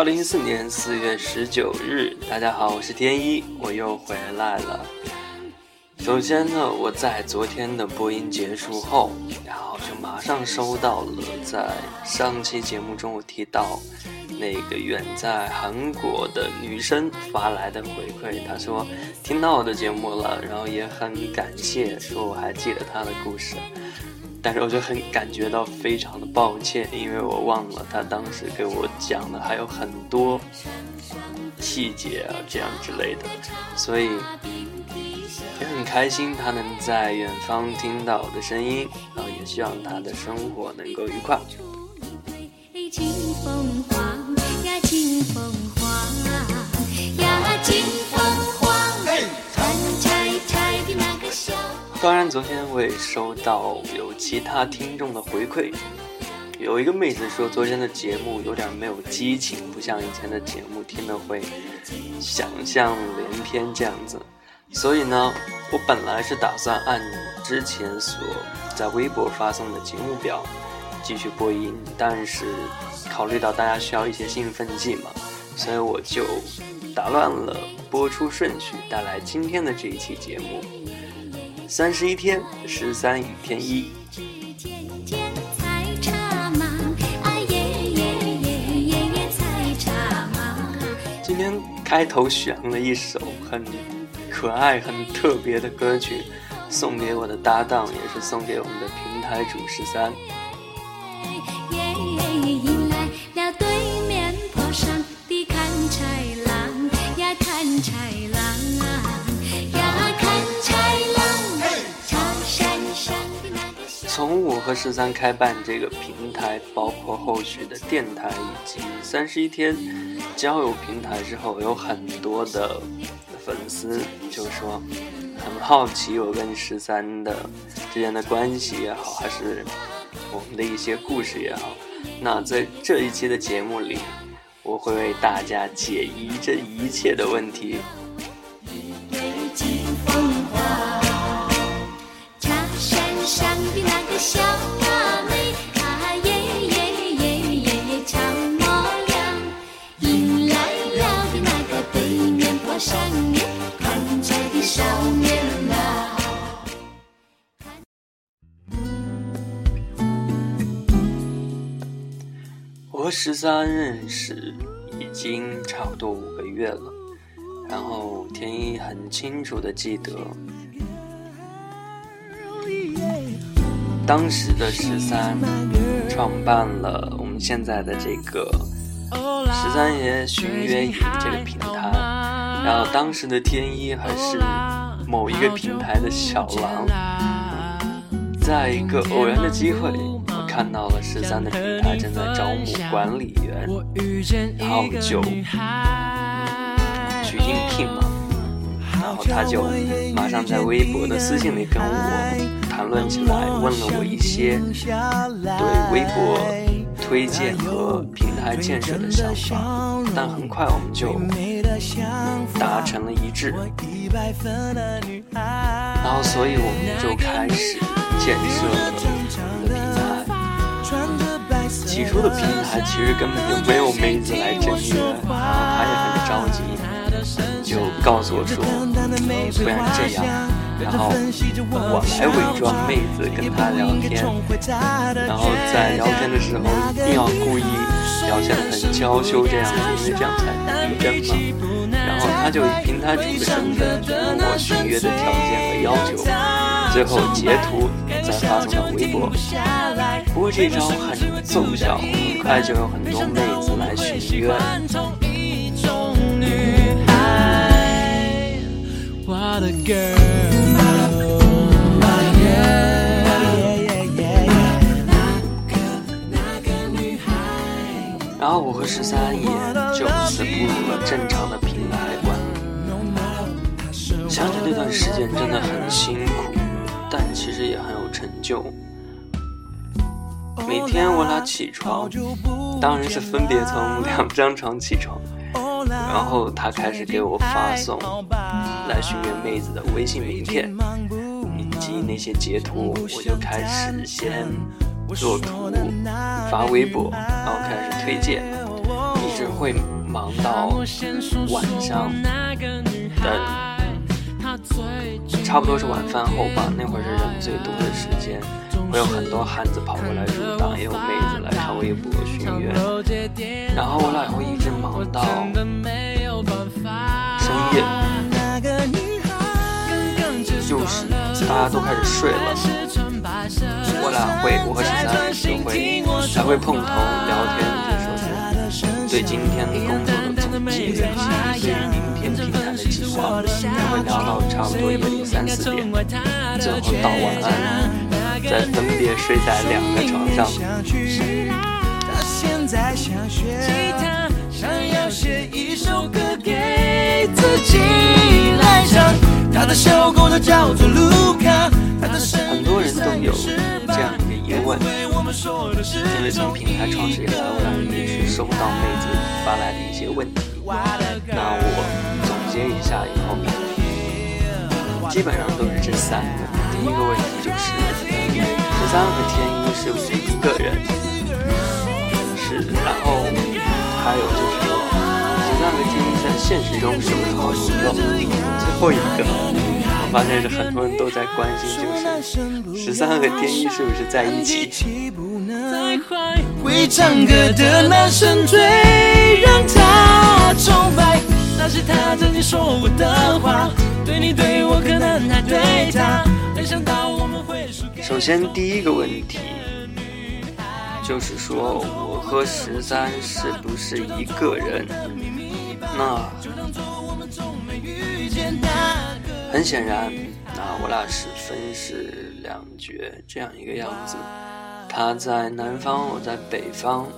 二零一四年四月十九日，大家好，我是天一，我又回来了。首先呢，我在昨天的播音结束后，然后就马上收到了在上期节目中我提到那个远在韩国的女生发来的回馈，她说听到我的节目了，然后也很感谢，说我还记得她的故事。但是我就很感觉到非常的抱歉，因为我忘了他当时给我讲的还有很多细节啊，这样之类的，所以也很开心他能在远方听到我的声音，然后也希望他的生活能够愉快。当然，昨天我也收到有其他听众的回馈，有一个妹子说昨天的节目有点没有激情，不像以前的节目听了会想象连篇这样子。所以呢，我本来是打算按之前所在微博发送的节目表继续播音，但是考虑到大家需要一些兴奋剂嘛，所以我就打乱了播出顺序，带来今天的这一期节目。三十一天，十三雨天一。今天开头选了一首很可爱、很特别的歌曲，送给我的搭档，也是送给我们的平台主十三。和十三开办这个平台，包括后续的电台以及三十一天交友平台之后，有很多的粉丝就说很好奇我跟十三的之间的关系也好，还是我们的一些故事也好。那在这一期的节目里，我会为大家解疑这一切的问题。十三认识已经差不多五个月了，然后天一很清楚的记得。当时的十三创办了我们现在的这个十三爷寻约语这个平台，然后当时的天一还是某一个平台的小狼，在一个偶然的机会，看到了十三的平台正在招募管理员，然后就去应聘嘛，然后他就马上在微博的私信里跟我。谈论起来，问了我一些对微博推荐和平台建设的想法，但很快我们就达成了一致，然后所以我们就开始建设了我们的平台。起初的平台其实根本就没有妹子来整约，然后他也很着急，就告诉我说，不然这样。然后我来伪装妹子跟他聊天，然后在聊天的时候一定要故意表现得很娇羞这样子，因为这样才逼真嘛。然后他就以平台主的身份问我续约的条件和要求，最后截图再发送到微博。不过这招很奏效，很快就有很多妹子来续约。然后我和十三也就此步入了正常的平台关。想起那段时间真的很辛苦，但其实也很有成就。每天我俩起床，当然是分别从两张床起床，然后他开始给我发送来寻约妹子的微信名片以及那些截图，我就开始先。做图发微博，然后开始推荐，一直会忙到晚上的。差不多是晚饭后吧，那会儿是人最多的时间，会有很多汉子跑过来入党，也有妹子来看微博寻约，然后我俩会一直忙到深夜，就是大家都开始睡了，我俩会，我和十三就会还会碰头聊天，就是对今天工作的总结以及对明天平台的计划，还会聊到差不多夜里三四点，最后道晚安，再分别睡在两个床上。很多人都有这样问，因为从平台创始以来，我俩一直收到妹子发来的一些问题。那我总结一下以后，基本上都是这三个。第一个问题就是，十三和天一是不是一个人？是。然后还有就是，十三和天一在现实中是不是好朋友？最后一个。发现是很多人都在关心，就是十三和天一是不是在一起？会唱歌的男生最让他崇拜，那是他曾经说过的话。对你对我可能还对他，没想到我们会首先第一个问题就是说，我和十三是不是一个人？那。很显然，那我俩是分饰两角这样一个样子。他在南方，我在北方。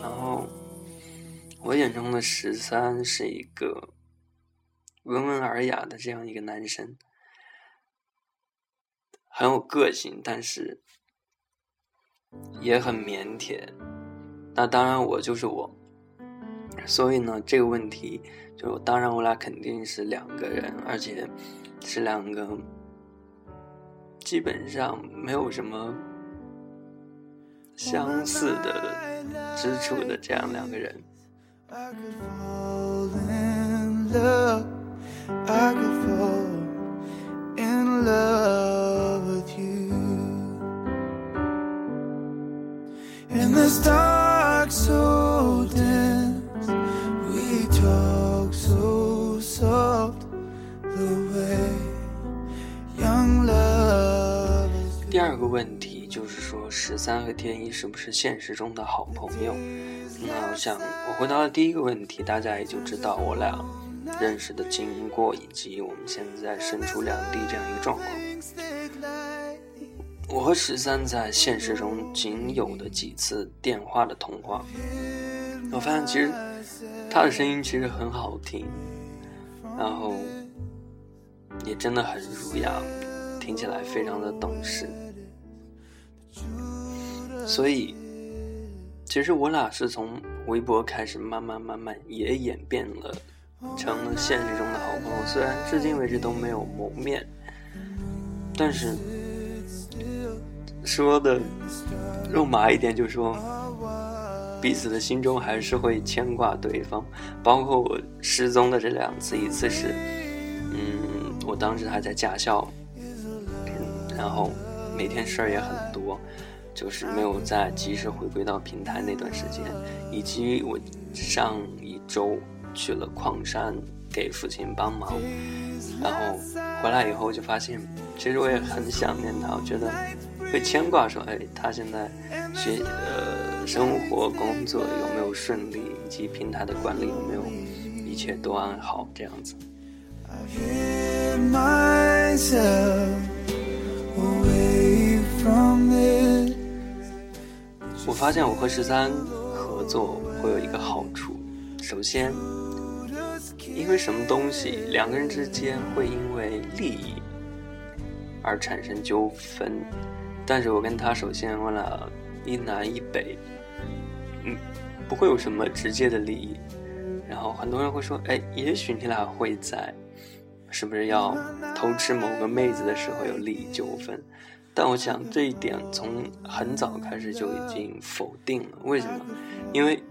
然后，我眼中的十三是一个温文尔雅的这样一个男生，很有个性，但是也很腼腆。那当然，我就是我。所以呢，这个问题就当然，我俩肯定是两个人，而且。是两个基本上没有什么相似的之处的这样两个人。第二问题就是说，十三和天一是不是现实中的好朋友？那我想，我回答了第一个问题，大家也就知道我俩认识的经过，以及我们现在身处两地这样一个状况。我和十三在现实中仅有的几次电话的通话，我发现其实他的声音其实很好听，然后也真的很儒雅，听起来非常的懂事。所以，其实我俩是从微博开始，慢慢慢慢也演变了，成了现实中的好朋友。虽然至今为止都没有谋面，但是说的肉麻一点，就说彼此的心中还是会牵挂对方。包括我失踪的这两次，一次是，嗯，我当时还在驾校，然后每天事儿也很多。就是没有在及时回归到平台那段时间，以及我上一周去了矿山给父亲帮忙，然后回来以后就发现，其实我也很想念他，我觉得会牵挂说，哎，他现在学呃生活工作有没有顺利，以及平台的管理有没有一切都安好这样子。我发现我和十三合作会有一个好处，首先，因为什么东西两个人之间会因为利益而产生纠纷，但是我跟他首先问了一南一北，嗯，不会有什么直接的利益，然后很多人会说，哎，也许你俩会在，是不是要偷吃某个妹子的时候有利益纠纷？但我想这一点从很早开始就已经否定了。为什么？因为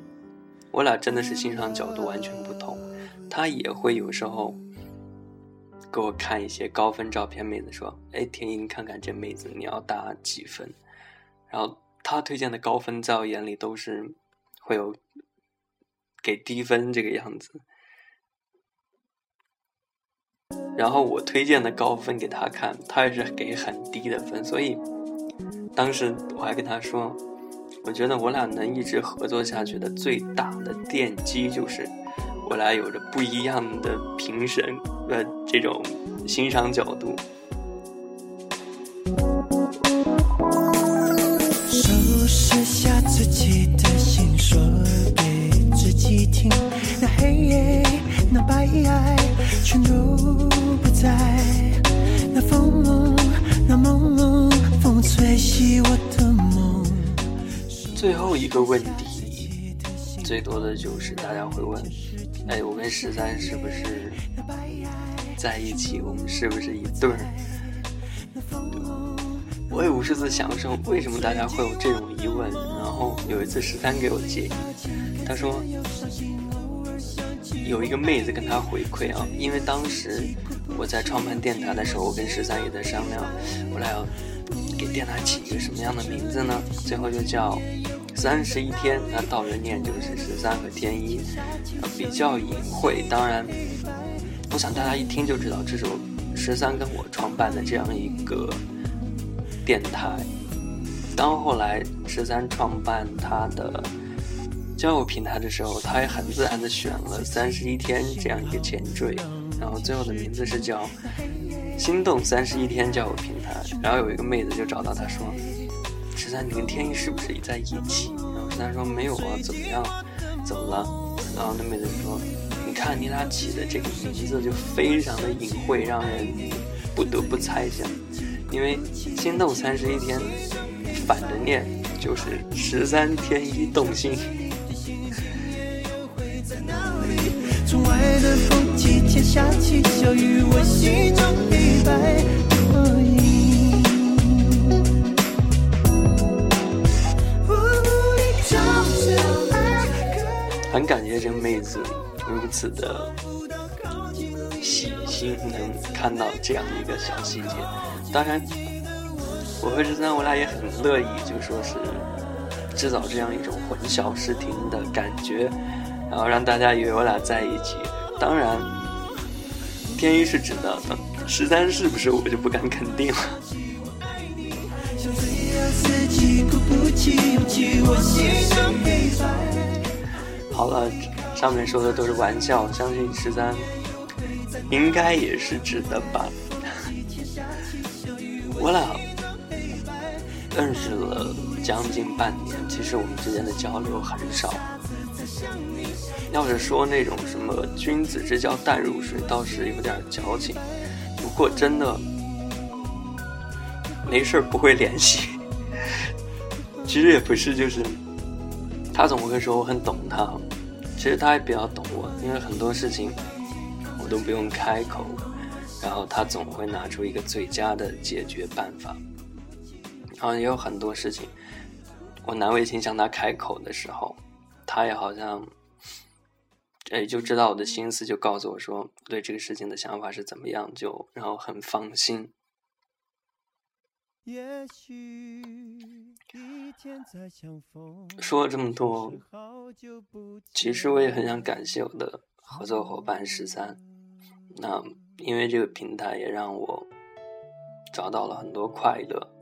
我俩真的是欣赏角度完全不同。他也会有时候给我看一些高分照片，妹子说：“哎，天一，你看看这妹子，你要打几分？”然后他推荐的高分，在我眼里都是会有给低分这个样子。然后我推荐的高分给他看，他也是给很低的分，所以当时我还跟他说，我觉得我俩能一直合作下去的最大的奠基就是我俩有着不一样的评审的这种欣赏角度。收拾下自己的心，说给自己听，那黑夜，那白爱，全都。最后一个问题，最多的就是大家会问：哎，我跟十三是不是在一起？我们是不是一对儿？我也无数次想说，为什么大家会有这种疑问？然后有一次十三给我建议，他说。有一个妹子跟他回馈啊，因为当时我在创办电台的时候，我跟十三也在商量，我俩要给电台起一个什么样的名字呢？最后就叫三十一天，那倒着念就是十三和天一，比较隐晦。当然，我想大家一听就知道，这是我十三跟我创办的这样一个电台。当后来十三创办他的。交友平台的时候，他也很自然的选了三十一天这样一个前缀，然后最后的名字是叫心动三十一天交友平台。然后有一个妹子就找到他说：“十三，你跟天一是不是也在一起？”然后十三说：“没有啊，怎么样？怎么了？”然后那妹子说：“你看你俩起的这个名字就非常的隐晦，让人不得不猜想，因为心动三十一天反着念就是十三天一动心。”很感谢这妹子如此的细心，能看到这样一个小细节。当然，我和十三我俩也很乐意，就说是制造这样一种混淆视听的感觉。然后让大家以为我俩在一起，当然，天一是知道的，十三是不是我就不敢肯定了。好了，上面说的都是玩笑，相信十三应该也是知的吧。我俩认识了将近半年，其实我们之间的交流很少。要是说那种什么君子之交淡如水，倒是有点矫情。不过真的没事不会联系。其实也不是，就是他总会说我很懂他，其实他也比较懂我，因为很多事情我都不用开口，然后他总会拿出一个最佳的解决办法。然后也有很多事情，我难为情向他开口的时候，他也好像。哎，就知道我的心思，就告诉我说对这个事情的想法是怎么样，就然后很放心。说了这么多，其实我也很想感谢我的合作伙伴十三。那因为这个平台也让我找到了很多快乐。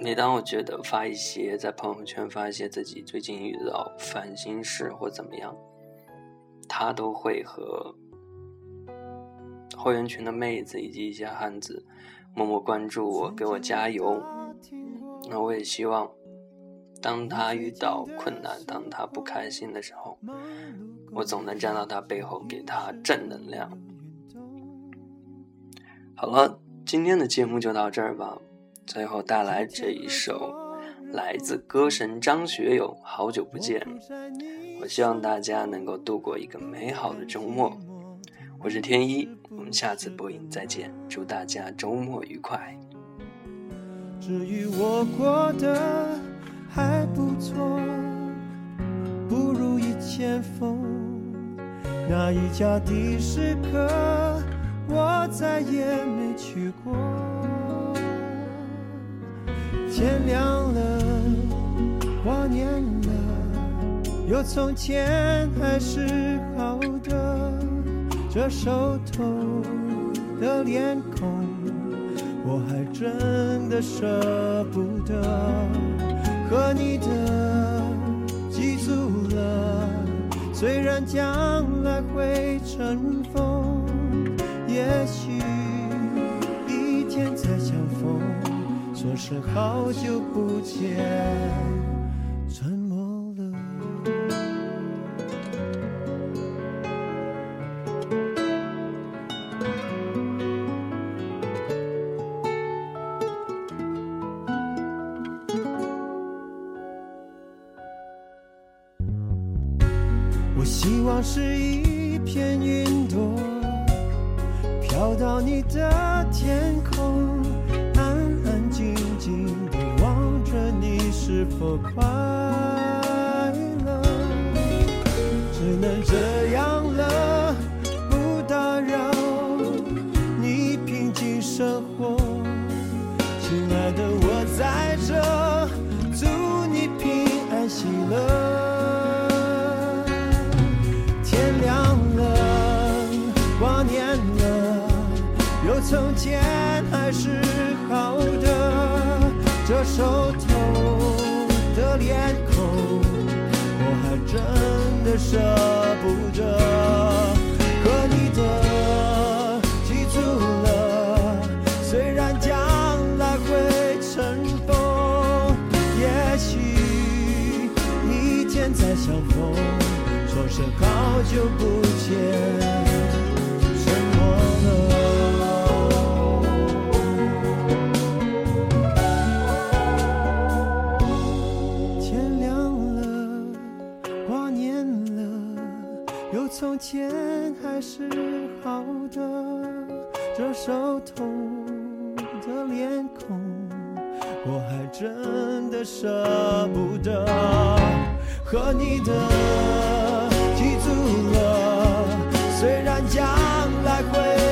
每当我觉得发一些在朋友圈发一些自己最近遇到烦心事或怎么样，他都会和会员群的妹子以及一些汉子默默关注我，给我加油。那我也希望，当他遇到困难，当他不开心的时候，我总能站到他背后给他正能量。好了，今天的节目就到这儿吧。最后带来这一首来自歌神张学友《好久不见》，我希望大家能够度过一个美好的周末。我是天一，我们下次播音再见，祝大家周末愉快。至于我过得还不错。前锋。那一家的士客，我再也没去过。天亮了，挂念了，有从前还是好的。这熟透的脸孔，我还真的舍不得和你的记住了。虽然将来会尘封，也许一天再相逢，说声好久不见。沉默了。我希望是一片云朵，飘到你的天空，是否快乐。只能这样了，不打扰你平静生活。亲爱的，我在这，祝你平安喜乐。天亮了，挂念了，有从前还是好的，这首脸孔，我还真的舍不得和你的记住了。虽然将来会尘封，也许一天再相逢，说声好久不见。天还是好的，这熟透的脸孔，我还真的舍不得和你的记住了。虽然将来会